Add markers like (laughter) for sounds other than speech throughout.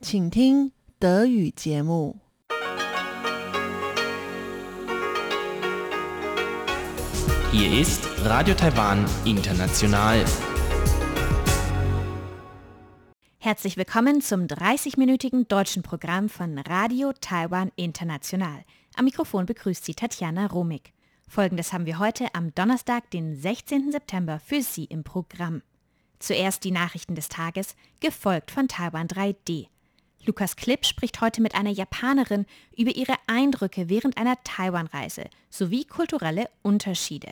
请听德语节目。 Hier ist Radio Taiwan International. Herzlich willkommen zum 30-minütigen deutschen Programm von Radio Taiwan International. Am Mikrofon begrüßt Sie Tatjana Romig. Folgendes haben wir heute am Donnerstag, den 16. September für Sie im Programm. Zuerst die Nachrichten des Tages, gefolgt von Taiwan 3D. Lukas Klipp spricht heute mit einer Japanerin über ihre Eindrücke während einer Taiwan-Reise sowie kulturelle Unterschiede.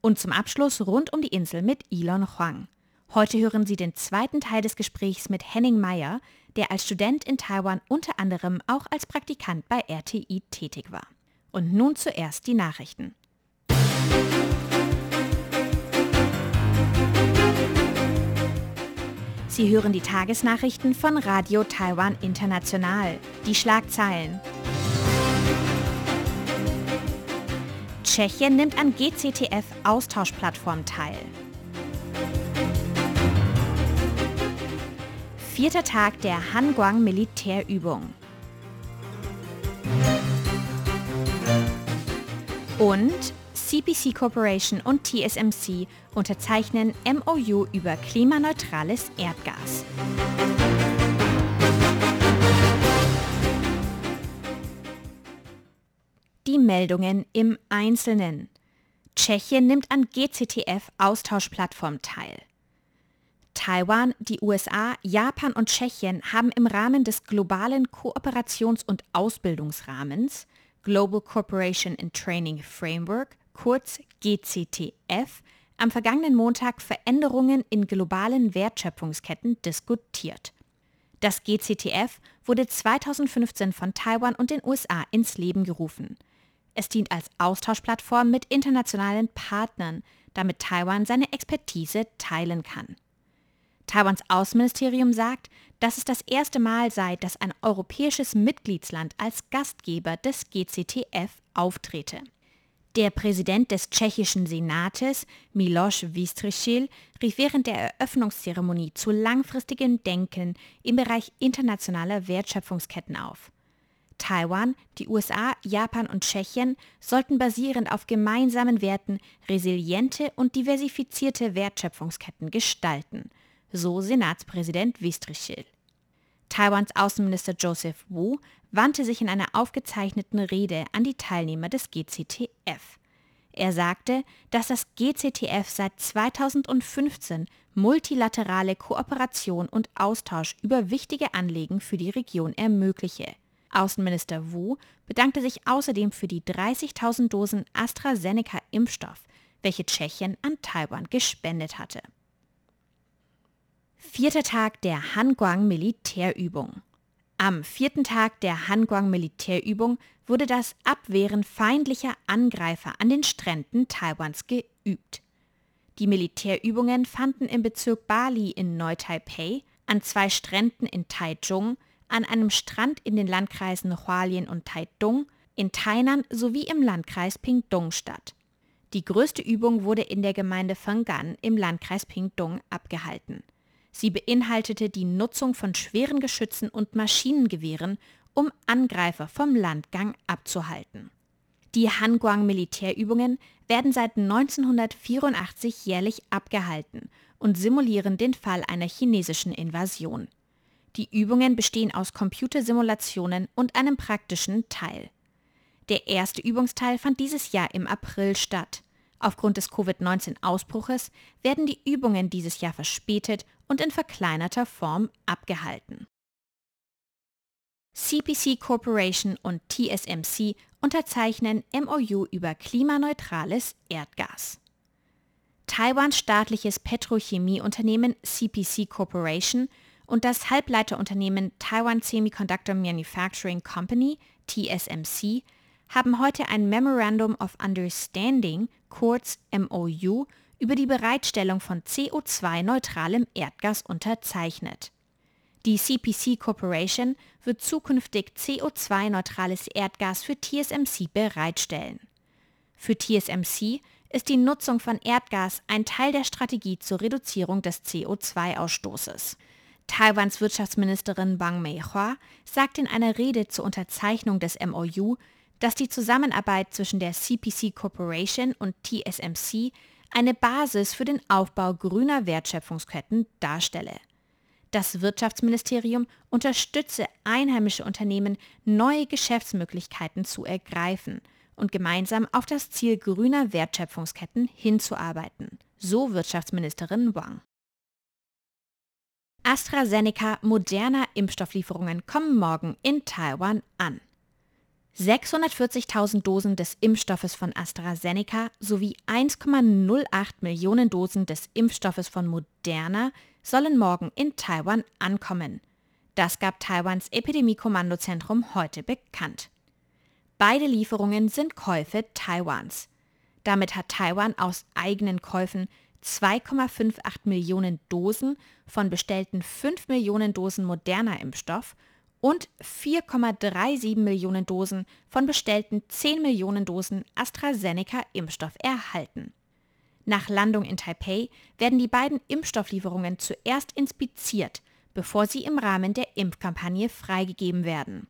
Und zum Abschluss rund um die Insel mit Elon Huang. Heute hören Sie den zweiten Teil des Gesprächs mit Henning Meyer, der als Student in Taiwan unter anderem auch als Praktikant bei RTI tätig war. Und nun zuerst die Nachrichten. Sie hören die Tagesnachrichten von Radio Taiwan International. Die Schlagzeilen. Tschechien nimmt an GCTF-Austauschplattform teil. Vierter Tag der Hanguang Militärübung. Und CPC Corporation und TSMC unterzeichnen MOU über klimaneutrales Erdgas. Die Meldungen im Einzelnen. Tschechien nimmt an GCTF-Austauschplattform teil. Taiwan, die USA, Japan und Tschechien haben im Rahmen des globalen Kooperations- und Ausbildungsrahmens Global Cooperation and Training Framework, kurz GCTF, am vergangenen Montag Veränderungen in globalen Wertschöpfungsketten diskutiert. Das GCTF wurde 2015 von Taiwan und den USA ins Leben gerufen. Es dient als Austauschplattform mit internationalen Partnern, damit Taiwan seine Expertise teilen kann. Taiwans Außenministerium sagt, dass es das erste Mal sei, dass ein europäisches Mitgliedsland als Gastgeber des GCTF auftrete. Der Präsident des tschechischen Senates, Miloš Vystrčil, rief während der Eröffnungszeremonie zu langfristigem Denken im Bereich internationaler Wertschöpfungsketten auf. Taiwan, die USA, Japan und Tschechien sollten basierend auf gemeinsamen Werten resiliente und diversifizierte Wertschöpfungsketten gestalten, so Senatspräsident Vystrčil. Taiwans Außenminister Joseph Wu wandte sich in einer aufgezeichneten Rede an die Teilnehmer des GCTF. Er sagte, dass das GCTF seit 2015 multilaterale Kooperation und Austausch über wichtige Anliegen für die Region ermögliche. Außenminister Wu bedankte sich außerdem für die 30.000 Dosen AstraZeneca-Impfstoff, welche Tschechien an Taiwan gespendet hatte. Vierter Tag der Hanguang Militärübung. Am vierten Tag der Hanguang Militärübung wurde das Abwehren feindlicher Angreifer an den Stränden Taiwans geübt. Die Militärübungen fanden im Bezirk Bali in Neu-Taipei, an zwei Stränden in Taichung, an einem Strand in den Landkreisen Hualien und Taitung, in Tainan sowie im Landkreis Pingtung statt. Die größte Übung wurde in der Gemeinde Fenggan im Landkreis Pingtung abgehalten. Sie beinhaltete die Nutzung von schweren Geschützen und Maschinengewehren, um Angreifer vom Landgang abzuhalten. Die Hanguang Militärübungen werden seit 1984 jährlich abgehalten und simulieren den Fall einer chinesischen Invasion. Die Übungen bestehen aus Computersimulationen und einem praktischen Teil. Der erste Übungsteil fand dieses Jahr im April statt. Aufgrund des Covid-19-Ausbruches werden die Übungen dieses Jahr verspätet und in verkleinerter Form abgehalten. CPC Corporation und TSMC unterzeichnen MOU über klimaneutrales Erdgas. Taiwans staatliches Petrochemieunternehmen CPC Corporation und das Halbleiterunternehmen Taiwan Semiconductor Manufacturing Company TSMC haben heute ein Memorandum of Understanding, kurz MOU, über die Bereitstellung von CO2-neutralem Erdgas unterzeichnet. Die CPC Corporation wird zukünftig CO2-neutrales Erdgas für TSMC bereitstellen. Für TSMC ist die Nutzung von Erdgas ein Teil der Strategie zur Reduzierung des CO2-Ausstoßes. Taiwans Wirtschaftsministerin Wang Meihua sagt in einer Rede zur Unterzeichnung des MOU, dass die Zusammenarbeit zwischen der CPC Corporation und TSMC eine Basis für den Aufbau grüner Wertschöpfungsketten darstelle. Das Wirtschaftsministerium unterstütze einheimische Unternehmen, neue Geschäftsmöglichkeiten zu ergreifen und gemeinsam auf das Ziel grüner Wertschöpfungsketten hinzuarbeiten, so Wirtschaftsministerin Wang. AstraZeneca moderner Impfstofflieferungen kommen morgen in Taiwan an. 640.000 Dosen des Impfstoffes von AstraZeneca sowie 1,08 Millionen Dosen des Impfstoffes von Moderna sollen morgen in Taiwan ankommen. Das gab Taiwans Epidemie-Kommandozentrum heute bekannt. Beide Lieferungen sind Käufe Taiwans. Damit hat Taiwan aus eigenen Käufen 2,58 Millionen Dosen von bestellten 5 Millionen Dosen moderner Impfstoff und 4,37 Millionen Dosen von bestellten 10 Millionen Dosen AstraZeneca-Impfstoff erhalten. Nach Landung in Taipei werden die beiden Impfstofflieferungen zuerst inspiziert, bevor sie im Rahmen der Impfkampagne freigegeben werden.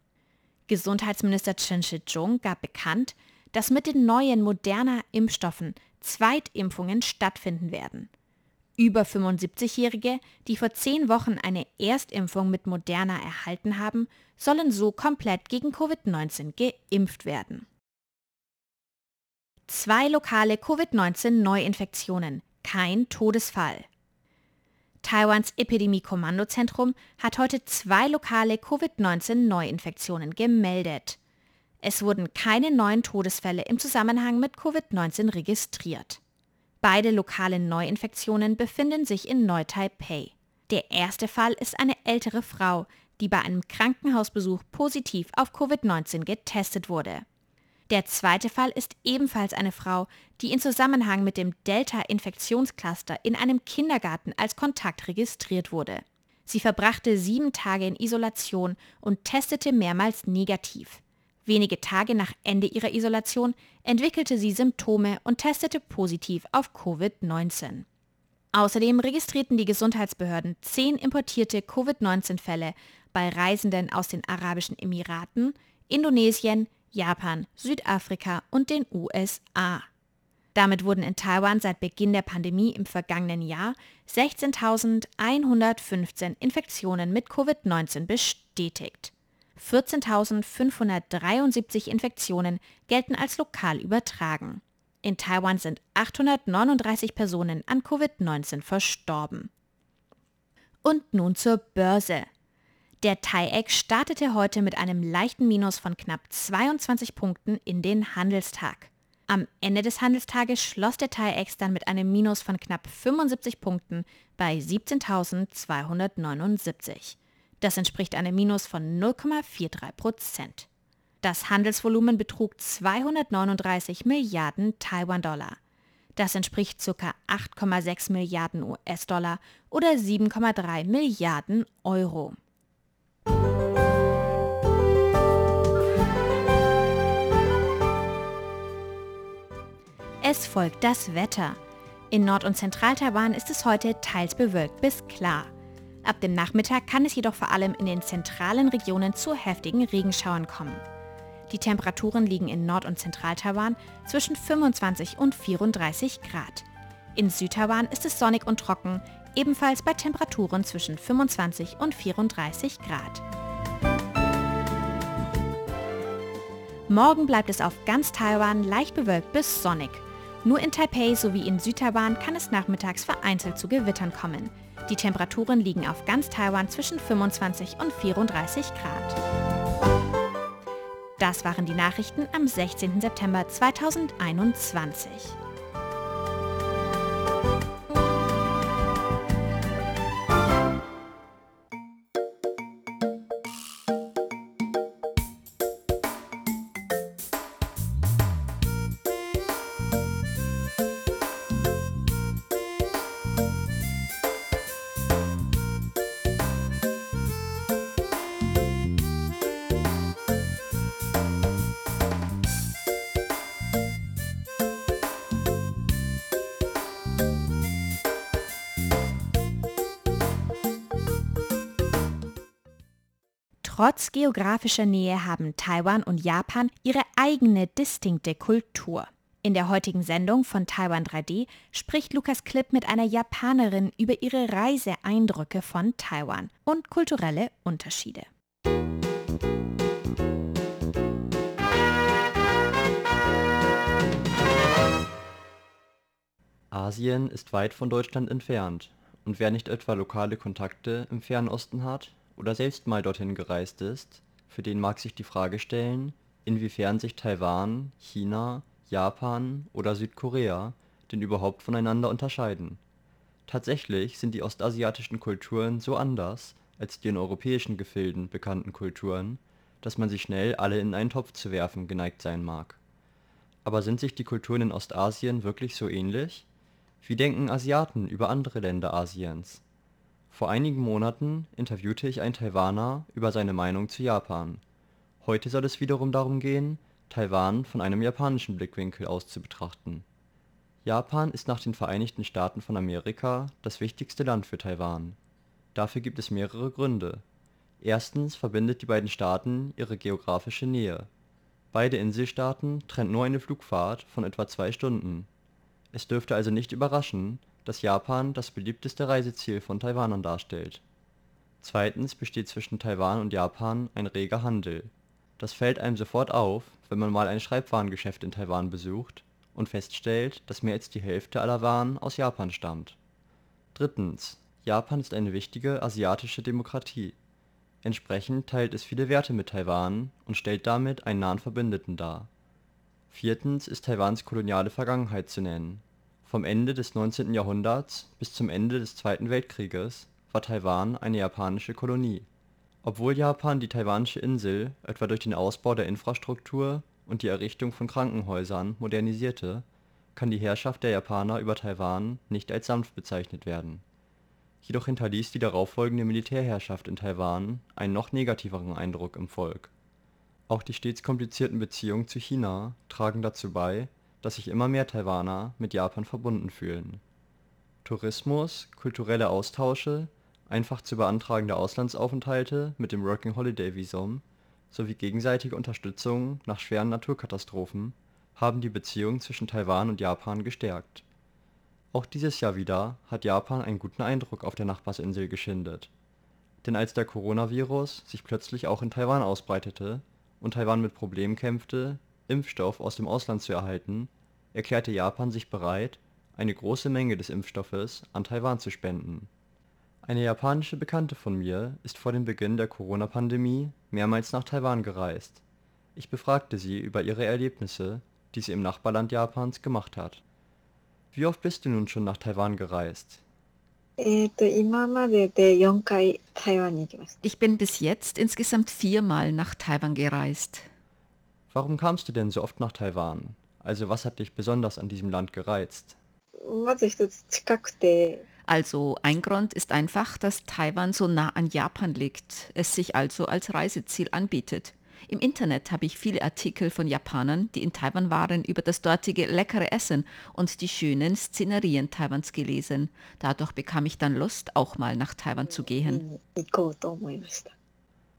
Gesundheitsminister Chen Shih-chung gab bekannt, dass mit den neuen moderner Impfstoffen Zweitimpfungen stattfinden werden. Über 75-Jährige, die vor zehn Wochen eine Erstimpfung mit Moderna erhalten haben, sollen so komplett gegen Covid-19 geimpft werden. Zwei lokale Covid-19-Neuinfektionen, kein Todesfall. Taiwans Epidemie-Kommandozentrum hat heute zwei lokale Covid-19-Neuinfektionen gemeldet. Es wurden keine neuen Todesfälle im Zusammenhang mit Covid-19 registriert. Beide lokale Neuinfektionen befinden sich in Neu-Taipei. Der erste Fall ist eine ältere Frau, die bei einem Krankenhausbesuch positiv auf Covid-19 getestet wurde. Der zweite Fall ist ebenfalls eine Frau, die in Zusammenhang mit dem Delta-Infektionscluster in einem Kindergarten als Kontakt registriert wurde. Sie verbrachte sieben Tage in Isolation und testete mehrmals negativ. Wenige Tage nach Ende ihrer Isolation entwickelte sie Symptome und testete positiv auf Covid-19. Außerdem registrierten die Gesundheitsbehörden zehn importierte Covid-19-Fälle bei Reisenden aus den Arabischen Emiraten, Indonesien, Japan, Südafrika und den USA. Damit wurden in Taiwan seit Beginn der Pandemie im vergangenen Jahr 16.115 Infektionen mit Covid-19 bestätigt. 14.573 Infektionen gelten als lokal übertragen. In Taiwan sind 839 Personen an Covid-19 verstorben. Und nun zur Börse. Der TAIEX startete heute mit einem leichten Minus von knapp 22 Punkten in den Handelstag. Am Ende des Handelstages schloss der TAIEX dann mit einem Minus von knapp 75 Punkten bei 17.279. Das entspricht einem Minus von 0,43 Prozent. Das Handelsvolumen betrug 239 Milliarden Taiwan-Dollar. Das entspricht ca. 8,6 Milliarden US-Dollar oder 7,3 Milliarden Euro. Es folgt das Wetter. In Nord- und Zentral-Taiwan ist es heute teils bewölkt bis klar. Ab dem Nachmittag kann es jedoch vor allem in den zentralen Regionen zu heftigen Regenschauern kommen. Die Temperaturen liegen in Nord- und Zentral-Taiwan zwischen 25 und 34 Grad. In Südtaiwan ist es sonnig und trocken, ebenfalls bei Temperaturen zwischen 25 und 34 Grad. Morgen bleibt es auf ganz Taiwan leicht bewölkt bis sonnig. Nur in Taipei sowie in Südtaiwan kann es nachmittags vereinzelt zu Gewittern kommen. Die Temperaturen liegen auf ganz Taiwan zwischen 25 und 34 Grad. Das waren die Nachrichten am 16. September 2021. Trotz geografischer Nähe haben Taiwan und Japan ihre eigene distinkte Kultur. In der heutigen Sendung von Taiwan 3D spricht Lukas Klipp mit einer Japanerin über ihre Reiseeindrücke von Taiwan und kulturelle Unterschiede. Asien ist weit von Deutschland entfernt, und wer nicht etwa lokale Kontakte im fernen Osten hat oder selbst mal dorthin gereist ist, für den mag sich die Frage stellen, inwiefern sich Taiwan, China Japan oder Südkorea denn überhaupt voneinander unterscheiden. Tatsächlich sind die ostasiatischen Kulturen so anders als die in europäischen Gefilden bekannten Kulturen, dass man sie schnell alle in einen Topf zu werfen geneigt sein mag. Aber sind sich die Kulturen in Ostasien wirklich so ähnlich? Wie denken Asiaten über andere Länder Asiens? Vor einigen Monaten interviewte ich einen Taiwaner über seine Meinung zu Japan. Heute soll es wiederum darum gehen Taiwan von einem japanischen Blickwinkel aus zu betrachten. Japan ist nach den Vereinigten Staaten von Amerika das wichtigste Land für Taiwan. Dafür gibt es mehrere Gründe. Erstens verbindet die beiden Staaten ihre geografische Nähe. Beide Inselstaaten trennt nur eine Flugfahrt von etwa zwei Stunden. Es dürfte also nicht überraschen, dass Japan das beliebteste Reiseziel von Taiwanern darstellt. Zweitens besteht zwischen Taiwan und Japan ein reger Handel das fällt einem sofort auf, wenn man mal ein Schreibwarengeschäft in Taiwan besucht und feststellt, dass mehr als die Hälfte aller Waren aus Japan stammt. Drittens, Japan ist eine wichtige asiatische Demokratie. Entsprechend teilt es viele Werte mit Taiwan und stellt damit einen nahen Verbündeten dar. Viertens ist Taiwans koloniale Vergangenheit zu nennen. Vom Ende des 19. Jahrhunderts bis zum Ende des Zweiten Weltkrieges war Taiwan eine japanische Kolonie obwohl Japan die taiwanische Insel etwa durch den Ausbau der Infrastruktur und die Errichtung von Krankenhäusern modernisierte, kann die Herrschaft der Japaner über Taiwan nicht als sanft bezeichnet werden. Jedoch hinterließ die darauffolgende Militärherrschaft in Taiwan einen noch negativeren Eindruck im Volk. Auch die stets komplizierten Beziehungen zu China tragen dazu bei, dass sich immer mehr Taiwaner mit Japan verbunden fühlen. Tourismus, kulturelle Austausche einfach zu beantragende Auslandsaufenthalte mit dem Working-Holiday-Visum sowie gegenseitige Unterstützung nach schweren Naturkatastrophen haben die Beziehungen zwischen Taiwan und Japan gestärkt. Auch dieses Jahr wieder hat Japan einen guten Eindruck auf der Nachbarsinsel geschindet. Denn als der Coronavirus sich plötzlich auch in Taiwan ausbreitete und Taiwan mit Problemen kämpfte, Impfstoff aus dem Ausland zu erhalten, erklärte Japan sich bereit, eine große Menge des Impfstoffes an Taiwan zu spenden eine japanische Bekannte von mir ist vor dem Beginn der Corona-Pandemie mehrmals nach Taiwan gereist. Ich befragte sie über ihre Erlebnisse, die sie im Nachbarland Japans gemacht hat. Wie oft bist du nun schon nach Taiwan gereist? Ich bin bis jetzt insgesamt viermal nach Taiwan gereist. Warum kamst du denn so oft nach Taiwan? Also was hat dich besonders an diesem Land gereizt? Also ein Grund ist einfach, dass Taiwan so nah an Japan liegt, es sich also als Reiseziel anbietet. Im Internet habe ich viele Artikel von Japanern, die in Taiwan waren, über das dortige leckere Essen und die schönen Szenerien Taiwans gelesen. Dadurch bekam ich dann Lust, auch mal nach Taiwan zu gehen.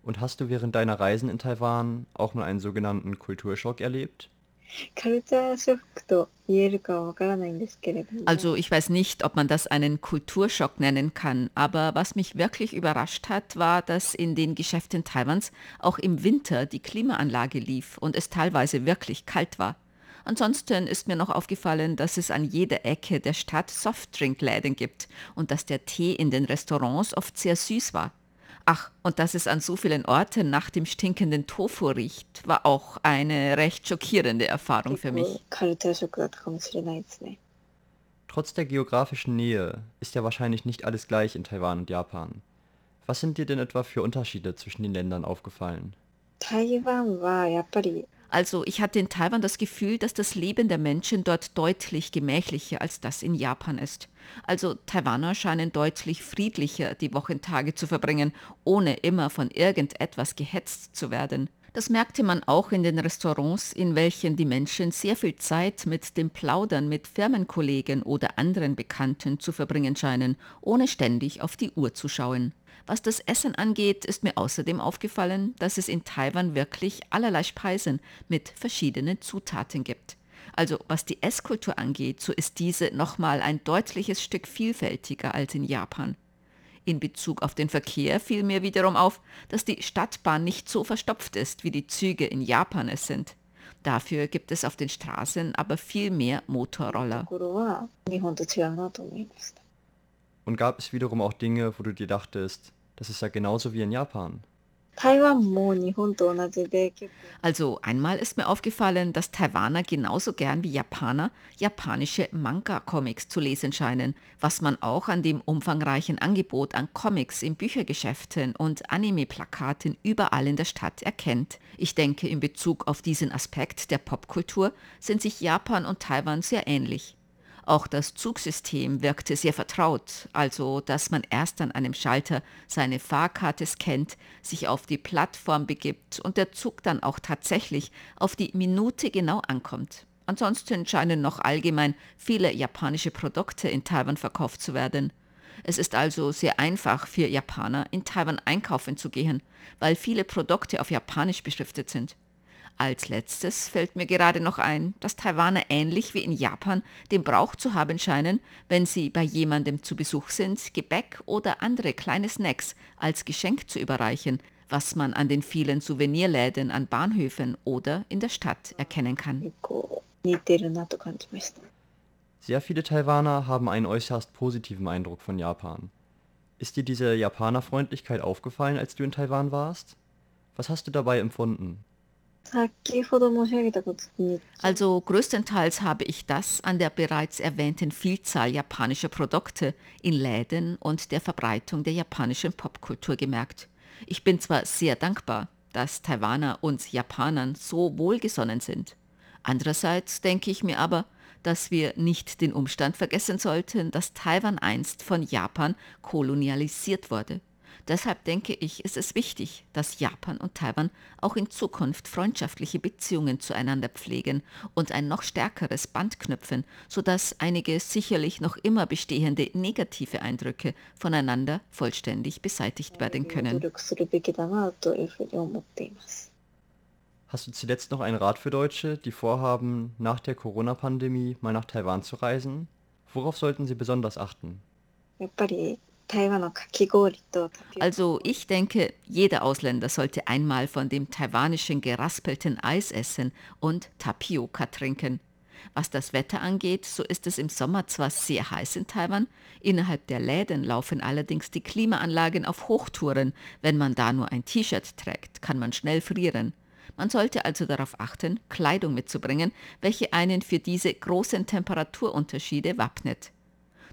Und hast du während deiner Reisen in Taiwan auch mal einen sogenannten Kulturschock erlebt? Also ich weiß nicht, ob man das einen Kulturschock nennen kann, aber was mich wirklich überrascht hat, war, dass in den Geschäften Taiwans auch im Winter die Klimaanlage lief und es teilweise wirklich kalt war. Ansonsten ist mir noch aufgefallen, dass es an jeder Ecke der Stadt Softdrinkläden gibt und dass der Tee in den Restaurants oft sehr süß war. Ach, und dass es an so vielen Orten nach dem stinkenden Tofu riecht, war auch eine recht schockierende Erfahrung für mich. Trotz der geografischen Nähe ist ja wahrscheinlich nicht alles gleich in Taiwan und Japan. Was sind dir denn etwa für Unterschiede zwischen den Ländern aufgefallen? Taiwan war also ich hatte in Taiwan das Gefühl, dass das Leben der Menschen dort deutlich gemächlicher als das in Japan ist. Also Taiwaner scheinen deutlich friedlicher die Wochentage zu verbringen, ohne immer von irgendetwas gehetzt zu werden. Das merkte man auch in den Restaurants, in welchen die Menschen sehr viel Zeit mit dem Plaudern mit Firmenkollegen oder anderen Bekannten zu verbringen scheinen, ohne ständig auf die Uhr zu schauen. Was das Essen angeht, ist mir außerdem aufgefallen, dass es in Taiwan wirklich allerlei Speisen mit verschiedenen Zutaten gibt. Also was die Esskultur angeht, so ist diese nochmal ein deutliches Stück vielfältiger als in Japan. In Bezug auf den Verkehr fiel mir wiederum auf, dass die Stadtbahn nicht so verstopft ist, wie die Züge in Japan es sind. Dafür gibt es auf den Straßen aber viel mehr Motorroller. Und gab es wiederum auch Dinge, wo du dir dachtest, das ist ja genauso wie in Japan? Also einmal ist mir aufgefallen, dass Taiwaner genauso gern wie Japaner japanische Manga-Comics zu lesen scheinen, was man auch an dem umfangreichen Angebot an Comics in Büchergeschäften und Anime-Plakaten überall in der Stadt erkennt. Ich denke, in Bezug auf diesen Aspekt der Popkultur sind sich Japan und Taiwan sehr ähnlich. Auch das Zugsystem wirkte sehr vertraut, also dass man erst an einem Schalter seine Fahrkarte scannt, sich auf die Plattform begibt und der Zug dann auch tatsächlich auf die Minute genau ankommt. Ansonsten scheinen noch allgemein viele japanische Produkte in Taiwan verkauft zu werden. Es ist also sehr einfach für Japaner in Taiwan einkaufen zu gehen, weil viele Produkte auf Japanisch beschriftet sind. Als letztes fällt mir gerade noch ein, dass Taiwaner ähnlich wie in Japan den Brauch zu haben scheinen, wenn sie bei jemandem zu Besuch sind, Gebäck oder andere kleine Snacks als Geschenk zu überreichen, was man an den vielen Souvenirläden an Bahnhöfen oder in der Stadt erkennen kann. Sehr viele Taiwaner haben einen äußerst positiven Eindruck von Japan. Ist dir diese Japanerfreundlichkeit aufgefallen, als du in Taiwan warst? Was hast du dabei empfunden? Also größtenteils habe ich das an der bereits erwähnten Vielzahl japanischer Produkte in Läden und der Verbreitung der japanischen Popkultur gemerkt. Ich bin zwar sehr dankbar, dass Taiwaner uns Japanern so wohlgesonnen sind. Andererseits denke ich mir aber, dass wir nicht den Umstand vergessen sollten, dass Taiwan einst von Japan kolonialisiert wurde. Deshalb denke ich, ist es wichtig, dass Japan und Taiwan auch in Zukunft freundschaftliche Beziehungen zueinander pflegen und ein noch stärkeres Band knüpfen, sodass einige sicherlich noch immer bestehende negative Eindrücke voneinander vollständig beseitigt werden können. Hast du zuletzt noch einen Rat für Deutsche, die vorhaben, nach der Corona-Pandemie mal nach Taiwan zu reisen? Worauf sollten sie besonders achten? Also ich denke, jeder Ausländer sollte einmal von dem taiwanischen geraspelten Eis essen und Tapioca trinken. Was das Wetter angeht, so ist es im Sommer zwar sehr heiß in Taiwan, innerhalb der Läden laufen allerdings die Klimaanlagen auf Hochtouren. Wenn man da nur ein T-Shirt trägt, kann man schnell frieren. Man sollte also darauf achten, Kleidung mitzubringen, welche einen für diese großen Temperaturunterschiede wappnet.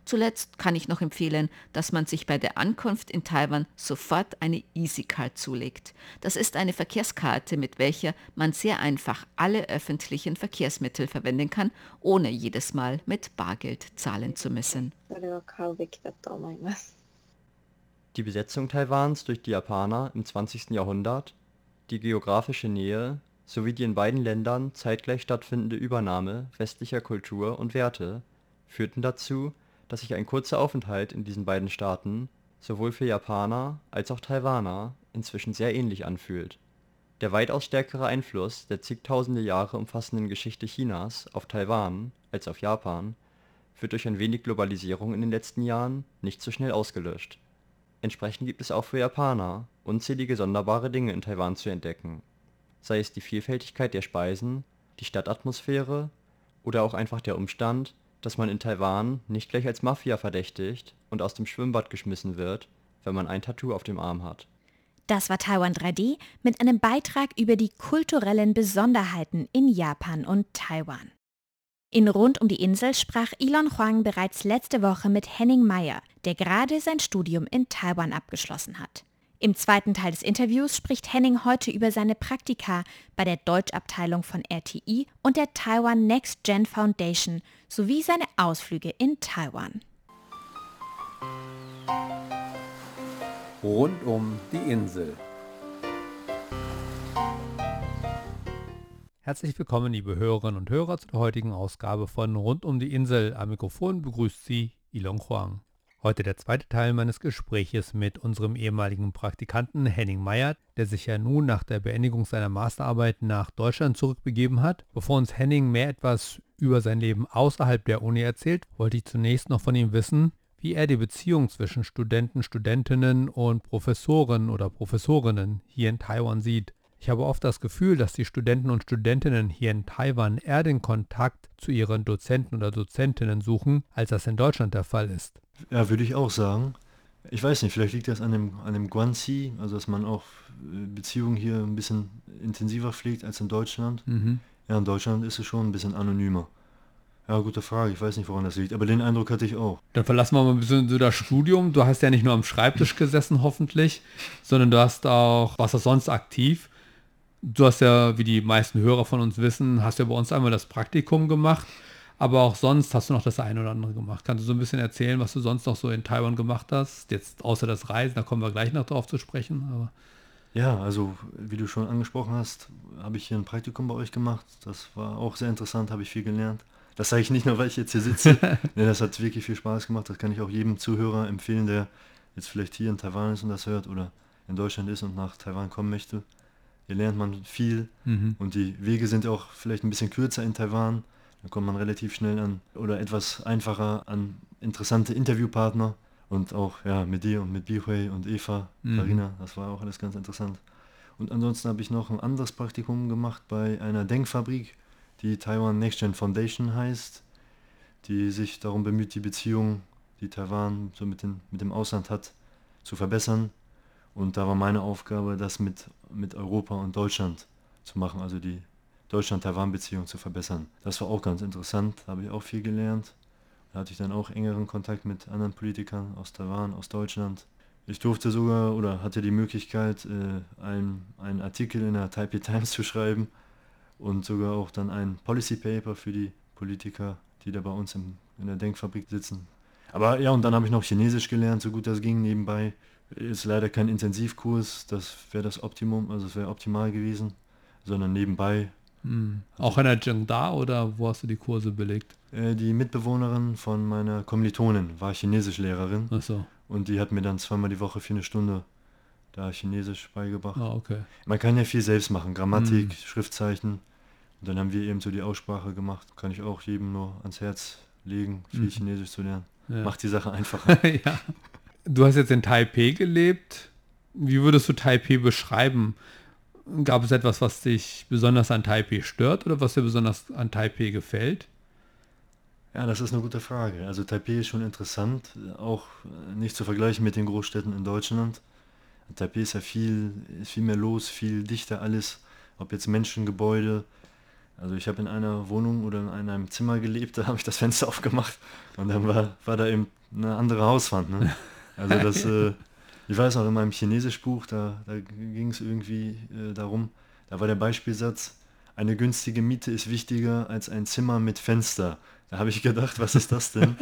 Zuletzt kann ich noch empfehlen, dass man sich bei der Ankunft in Taiwan sofort eine EasyCard zulegt. Das ist eine Verkehrskarte, mit welcher man sehr einfach alle öffentlichen Verkehrsmittel verwenden kann, ohne jedes Mal mit Bargeld zahlen zu müssen. Die Besetzung Taiwans durch die Japaner im 20. Jahrhundert, die geografische Nähe sowie die in beiden Ländern zeitgleich stattfindende Übernahme westlicher Kultur und Werte führten dazu, dass sich ein kurzer Aufenthalt in diesen beiden Staaten sowohl für Japaner als auch Taiwaner inzwischen sehr ähnlich anfühlt. Der weitaus stärkere Einfluss der zigtausende Jahre umfassenden Geschichte Chinas auf Taiwan als auf Japan wird durch ein wenig Globalisierung in den letzten Jahren nicht so schnell ausgelöscht. Entsprechend gibt es auch für Japaner unzählige sonderbare Dinge in Taiwan zu entdecken, sei es die Vielfältigkeit der Speisen, die Stadtatmosphäre oder auch einfach der Umstand dass man in Taiwan nicht gleich als Mafia verdächtigt und aus dem Schwimmbad geschmissen wird, wenn man ein Tattoo auf dem Arm hat. Das war Taiwan 3D mit einem Beitrag über die kulturellen Besonderheiten in Japan und Taiwan. In Rund um die Insel sprach Elon Huang bereits letzte Woche mit Henning Meyer, der gerade sein Studium in Taiwan abgeschlossen hat. Im zweiten Teil des Interviews spricht Henning heute über seine Praktika bei der Deutschabteilung von RTI und der Taiwan Next Gen Foundation sowie seine Ausflüge in Taiwan. Rund um die Insel. Herzlich willkommen, liebe Hörerinnen und Hörer, zu der heutigen Ausgabe von Rund um die Insel. Am Mikrofon begrüßt Sie Ilon Huang. Heute der zweite Teil meines Gespräches mit unserem ehemaligen Praktikanten Henning Meyer, der sich ja nun nach der Beendigung seiner Masterarbeit nach Deutschland zurückbegeben hat. Bevor uns Henning mehr etwas über sein Leben außerhalb der Uni erzählt, wollte ich zunächst noch von ihm wissen, wie er die Beziehung zwischen Studenten, Studentinnen und Professoren oder Professorinnen hier in Taiwan sieht. Ich habe oft das Gefühl, dass die Studenten und Studentinnen hier in Taiwan eher den Kontakt zu ihren Dozenten oder Dozentinnen suchen, als das in Deutschland der Fall ist. Ja, würde ich auch sagen. Ich weiß nicht, vielleicht liegt das an dem, an dem Guanxi, also dass man auch äh, Beziehungen hier ein bisschen intensiver pflegt als in Deutschland. Mhm. Ja, in Deutschland ist es schon ein bisschen anonymer. Ja, gute Frage. Ich weiß nicht, woran das liegt. Aber den Eindruck hatte ich auch. Dann verlassen wir mal ein bisschen so das Studium. Du hast ja nicht nur am Schreibtisch gesessen, hoffentlich, sondern du hast auch, was ist sonst aktiv? Du hast ja, wie die meisten Hörer von uns wissen, hast ja bei uns einmal das Praktikum gemacht, aber auch sonst hast du noch das eine oder andere gemacht. Kannst du so ein bisschen erzählen, was du sonst noch so in Taiwan gemacht hast? Jetzt außer das Reisen, da kommen wir gleich noch drauf zu sprechen. Aber Ja, also wie du schon angesprochen hast, habe ich hier ein Praktikum bei euch gemacht. Das war auch sehr interessant, habe ich viel gelernt. Das sage ich nicht nur, weil ich jetzt hier sitze. (laughs) nee, das hat wirklich viel Spaß gemacht. Das kann ich auch jedem Zuhörer empfehlen, der jetzt vielleicht hier in Taiwan ist und das hört oder in Deutschland ist und nach Taiwan kommen möchte. Hier lernt man viel Mhm. und die Wege sind auch vielleicht ein bisschen kürzer in Taiwan. Da kommt man relativ schnell an oder etwas einfacher an interessante Interviewpartner und auch ja mit dir und mit Bihui und Eva, Mhm. Karina, das war auch alles ganz interessant. Und ansonsten habe ich noch ein anderes Praktikum gemacht bei einer Denkfabrik, die Taiwan Next Gen Foundation heißt, die sich darum bemüht, die Beziehung, die Taiwan so mit, den, mit dem Ausland hat, zu verbessern. Und da war meine Aufgabe, das mit, mit Europa und Deutschland zu machen, also die Deutschland-Taiwan-Beziehung zu verbessern. Das war auch ganz interessant, da habe ich auch viel gelernt. Da hatte ich dann auch engeren Kontakt mit anderen Politikern aus Taiwan, aus Deutschland. Ich durfte sogar oder hatte die Möglichkeit, äh, einen, einen Artikel in der Taipei Times (laughs) zu schreiben und sogar auch dann ein Policy Paper für die Politiker, die da bei uns im, in der Denkfabrik sitzen. Aber ja, und dann habe ich noch Chinesisch gelernt, so gut das ging nebenbei. Ist leider kein Intensivkurs, das wäre das Optimum, also es wäre optimal gewesen, sondern nebenbei. Mhm. Auch in der Zhengda oder wo hast du die Kurse belegt? Äh, die Mitbewohnerin von meiner Kommilitonin war Chinesischlehrerin Achso, und die hat mir dann zweimal die Woche für eine Stunde da Chinesisch beigebracht. ah, okay. Man kann ja viel selbst machen, Grammatik, Mhm. Schriftzeichen. Und dann haben wir eben so die Aussprache gemacht. Kann ich auch jedem nur ans Herz legen, viel Mhm. Chinesisch zu lernen. Ja. Macht die Sache (laughs) einfacher. ja. Du hast jetzt in Taipei gelebt. Wie würdest du Taipei beschreiben? Gab es etwas, was dich besonders an Taipei stört oder was dir besonders an Taipei gefällt? ja, das ist eine gute Frage. Also Taipei ist schon interessant, auch äh, nicht zu vergleichen mit den Großstädten in Deutschland. Taipei ist ja viel, ist viel mehr los, viel dichter alles, ob jetzt Menschen, Gebäude. Also ich habe in einer Wohnung oder in einem Zimmer gelebt, (laughs) da habe ich das Fenster aufgemacht und dann war, war da eben eine andere Hauswand. Ne? (laughs) Also das, (laughs) äh, ich weiß noch, in meinem Chinesischbuch, da, da ging es irgendwie äh, darum, da war der Beispielsatz, eine günstige Miete ist wichtiger als ein Zimmer mit Fenster. Da habe ich gedacht, was ist das denn?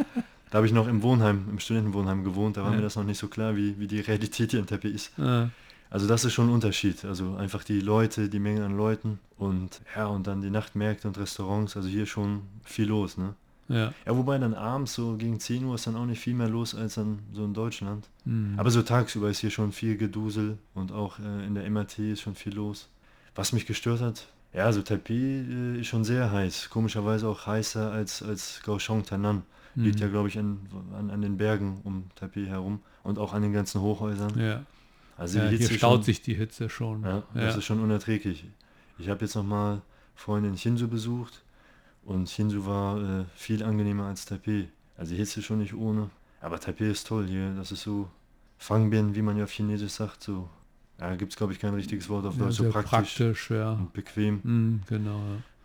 Da habe ich noch im Wohnheim, im Studentenwohnheim gewohnt, da war Ja. mir das noch nicht so klar, wie, wie die Realität hier in Taipei ist. Äh, Also das ist schon ein Unterschied. Also einfach die Leute, die Menge an Leuten und ja, und dann die Nachtmärkte und Restaurants, also hier schon viel los, ne? Ja. Ja, wobei dann abends so gegen 10 Uhr ist dann auch nicht viel mehr los als dann so in Deutschland. Mhm. Aber so tagsüber ist hier schon viel Gedusel und auch äh, in der MRT ist schon viel los. Was mich gestört hat, ja, also Taipei äh, ist schon sehr heiß. Komischerweise auch heißer als, als Kaohsiung Tainan. Liegt Mhm. ja, glaube ich, an, an, an den Bergen um Taipei herum und auch an den ganzen Hochhäusern. ja. Also ja die hier staut schon, sich die Hitze schon. ja, das ist schon unerträglich. Ich habe jetzt noch mal Freunde in Shinzu besucht und Shinzu war äh, viel angenehmer als Taipei. Also Hitze ist schon nicht ohne. Aber Taipei ist toll hier. Das ist so Fangbien, wie man ja auf Chinesisch sagt. So, ja, gibt es glaube ich kein richtiges Wort auf ja, Deutsch. sehr so praktisch, praktisch, ja. und bequem. Mhm, genau,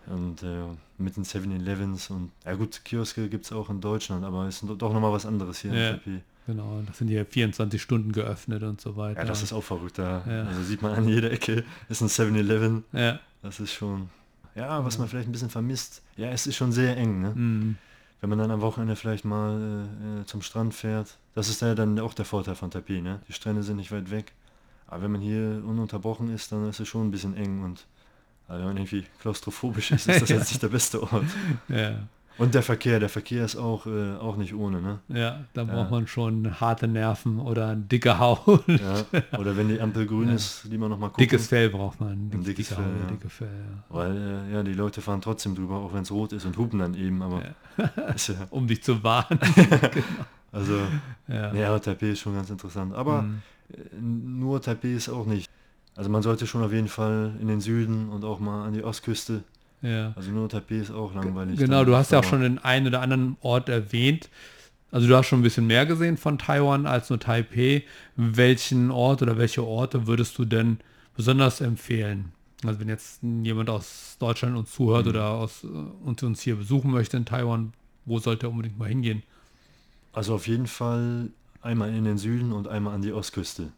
ja. Und äh, mit den 7-Elevens und ja gut, Kioske gibt es auch in Deutschland, aber es ist doch nochmal was anderes hier Ja. in Taipei. Genau, das sind hier 24 Stunden geöffnet und so weiter. Ja, das ist auch verrückt. Da Ja. also sieht man an jeder Ecke ist ein 7-Eleven. Ja, Das ist schon, ja, was man vielleicht ein bisschen vermisst. Ja, es ist schon sehr eng, ne? mhm. Wenn man dann am Wochenende vielleicht mal äh, äh, zum Strand fährt. Das ist ja dann auch der Vorteil von Taipei, ne? Die Strände sind nicht weit weg. Aber wenn man hier ununterbrochen ist, dann ist es schon ein bisschen eng und also wenn man irgendwie klaustrophobisch ist, ist das (laughs) Ja. jetzt nicht der beste Ort. ja. Und der Verkehr, der Verkehr ist auch, äh, auch nicht ohne, ne? Ja, da Ja. braucht man schon harte Nerven oder eine dicke Haut. Ja. Oder wenn die Ampel grün (laughs) Ja. ist, lieber noch mal gucken. Dickes Fell braucht man. Ein Dicke, dickes dicke Fell, Haut, ja. dicke Fell. Weil äh, ja, die Leute fahren trotzdem drüber, auch wenn es rot ist und hupen dann eben, aber (laughs) (laughs) Um dich zu warnen. also ja. ja, Taipei ist schon ganz interessant. Aber Mhm. äh, nur Taipei ist auch nicht. Also man sollte schon auf jeden Fall in den Süden und auch mal an die Ostküste. Ja. Also nur Taipei ist auch langweilig. Genau, dann du hast ja auch schon den einen oder anderen Ort erwähnt. Also du hast schon ein bisschen mehr gesehen von Taiwan als nur Taipei. Welchen Ort oder welche Orte würdest du denn besonders empfehlen? Also wenn jetzt jemand aus Deutschland uns zuhört Mhm. oder aus, äh, uns, uns hier besuchen möchte in Taiwan, wo sollte er unbedingt mal hingehen? Also auf jeden Fall einmal in den Süden und einmal an die Ostküste.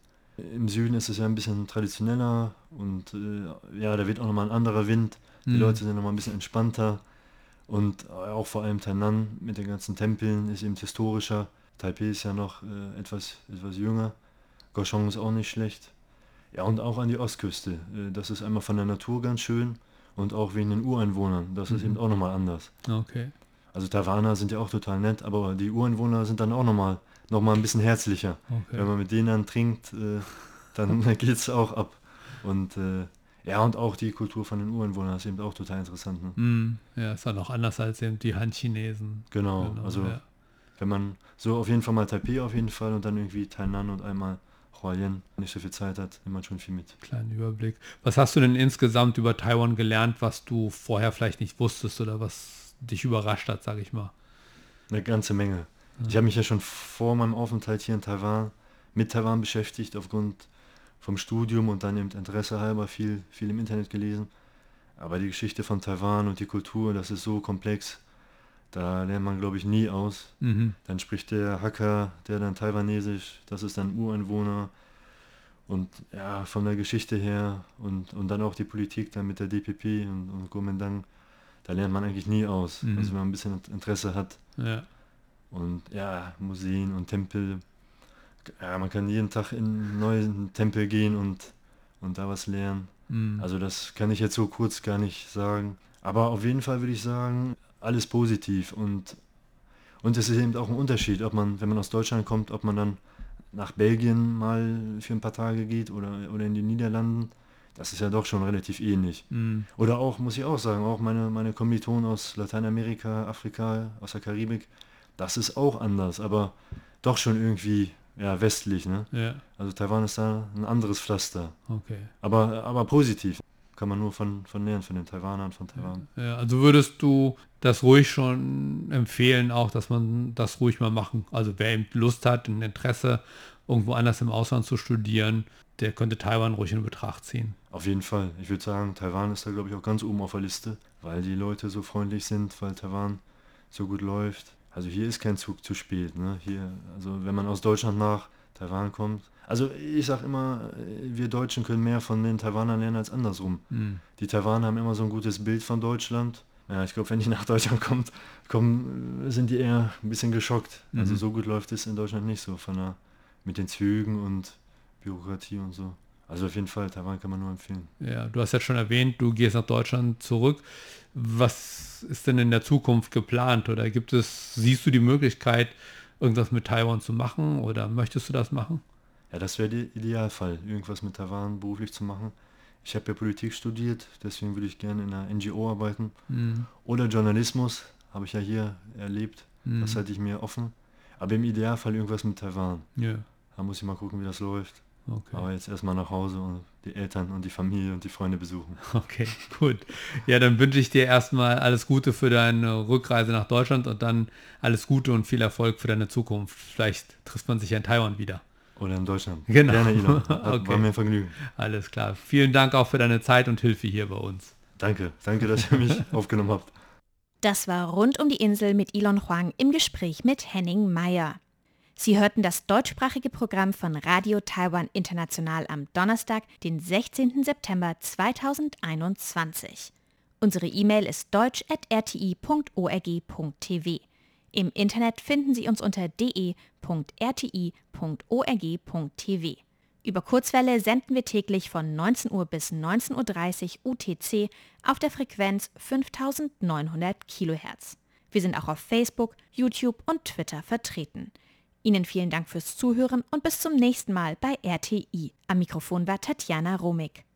Im Süden ist es ja ein bisschen traditioneller und äh, ja, da wird auch nochmal ein anderer Wind. Die Mhm. Leute sind nochmal ein bisschen entspannter und auch vor allem Tainan mit den ganzen Tempeln ist eben historischer. Taipei ist ja noch äh, etwas, etwas jünger. Kaohsiung ist auch nicht schlecht. Ja, und auch an die Ostküste. Äh, das ist einmal von der Natur ganz schön und auch wegen den Ureinwohnern. Das ist Mhm. eben auch nochmal anders. Okay. Also Taiwaner sind ja auch total nett, aber die Ureinwohner sind dann auch nochmal noch mal ein bisschen herzlicher. okay. Wenn man mit denen dann trinkt, äh, dann (laughs) geht es auch ab. Und äh, ja, und auch die Kultur von den Ureinwohnern ist eben auch total interessant. Ne? Mm, ja, ist dann auch anders als eben die Han-Chinesen. Genau, Genau, also ja. wenn man so auf jeden Fall mal Taipei auf jeden Fall und dann irgendwie Tainan und einmal Hualien nicht so viel Zeit hat, nimmt man schon viel mit. Kleinen Überblick. Was hast du denn insgesamt über Taiwan gelernt, was du vorher vielleicht nicht wusstest oder was dich überrascht hat, sage ich mal? Eine ganze Menge. Ich habe mich ja schon vor meinem Aufenthalt hier in Taiwan mit Taiwan beschäftigt, aufgrund vom Studium und dann eben Interesse halber viel, viel im Internet gelesen. Aber die Geschichte von Taiwan und die Kultur, das ist so komplex, da lernt man, glaube ich, nie aus. Mhm. Dann spricht der Hacker, der dann Taiwanesisch, das ist dann Ureinwohner. Und ja, von der Geschichte her und, und dann auch die Politik dann mit der DPP und, und Kuomintang, da lernt man eigentlich nie aus. Mhm. Also wenn man ein bisschen Interesse hat, Ja. und ja, Museen und Tempel. Ja, man kann jeden Tag in einen neuen Tempel gehen und, und da was lernen. Mhm. Also das kann ich jetzt so kurz gar nicht sagen. Aber auf jeden Fall würde ich sagen, alles positiv. Und, und es ist eben auch ein Unterschied, ob man, wenn man aus Deutschland kommt, ob man dann nach Belgien mal für ein paar Tage geht oder, oder in die Niederlanden. Das ist ja doch schon relativ ähnlich. Mhm. Oder auch, muss ich auch sagen, auch meine, meine Kommilitonen aus Lateinamerika, Afrika, aus der Karibik, das ist auch anders, aber doch schon irgendwie ja, westlich. Ne? Ja, Also Taiwan ist da ein anderes Pflaster. okay. Aber, aber positiv. Kann man nur von, von lernen, von den Taiwanern von Taiwan. Ja, also würdest du das ruhig schon empfehlen, auch, dass man das ruhig mal machen. Also wer eben Lust hat, ein Interesse, irgendwo anders im Ausland zu studieren, der könnte Taiwan ruhig in Betracht ziehen. Auf jeden Fall. Ich würde sagen, Taiwan ist da, glaube ich, auch ganz oben auf der Liste, weil die Leute so freundlich sind, weil Taiwan so gut läuft. Also hier ist kein Zug zu spät. Ne? Hier, also wenn man aus Deutschland nach Taiwan kommt. Also ich sage immer, wir Deutschen können mehr von den Taiwanern lernen als andersrum. Mhm. Die Taiwaner haben immer so ein gutes Bild von Deutschland. Ja, ich glaube, wenn die (laughs) nach Deutschland kommt, kommen, sind die eher ein bisschen geschockt. Also Mhm. so gut läuft es in Deutschland nicht so von der, mit den Zügen und Bürokratie und so. Also auf jeden Fall, Taiwan kann man nur empfehlen. Ja, du hast ja schon erwähnt, du gehst nach Deutschland zurück. Was ist denn in der Zukunft geplant? Oder gibt es, siehst du die Möglichkeit, irgendwas mit Taiwan zu machen oder möchtest du das machen? Ja, das wäre der Idealfall, irgendwas mit Taiwan beruflich zu machen. Ich habe ja Politik studiert, deswegen würde ich gerne in einer NGO arbeiten. Mhm. Oder Journalismus, habe ich ja hier erlebt. Mhm. Das halte ich mir offen. Aber im Idealfall irgendwas mit Taiwan. Ja, Da muss ich mal gucken, wie das läuft. Okay. Aber jetzt erstmal nach Hause und die Eltern und die Familie und die Freunde besuchen. (laughs) Okay, gut. Ja, dann wünsche ich dir erstmal alles Gute für deine Rückreise nach Deutschland und dann alles Gute und viel Erfolg für deine Zukunft. Vielleicht trifft man sich ja in Taiwan wieder. Oder in Deutschland. Genau. Gerne, Elon. (laughs) Okay. War mir ein Vergnügen. Alles klar. Vielen Dank auch für deine Zeit und Hilfe hier bei uns. Danke. Danke, dass ihr mich (laughs) aufgenommen habt. Das war rund um die Insel mit Elon Huang im Gespräch mit Henning Meyer. Sie hörten das deutschsprachige Programm von Radio Taiwan International am Donnerstag, den 16. September 2021. Unsere E-Mail ist deutsch.rti.org.tv. Im Internet finden Sie uns unter de.rti.org.tv. Über Kurzwelle senden wir täglich von 19 Uhr bis 19.30 Uhr UTC auf der Frequenz 5900 kHz. Wir sind auch auf Facebook, YouTube und Twitter vertreten. Ihnen vielen Dank fürs Zuhören und bis zum nächsten Mal bei RTI. Am Mikrofon war Tatjana Romig.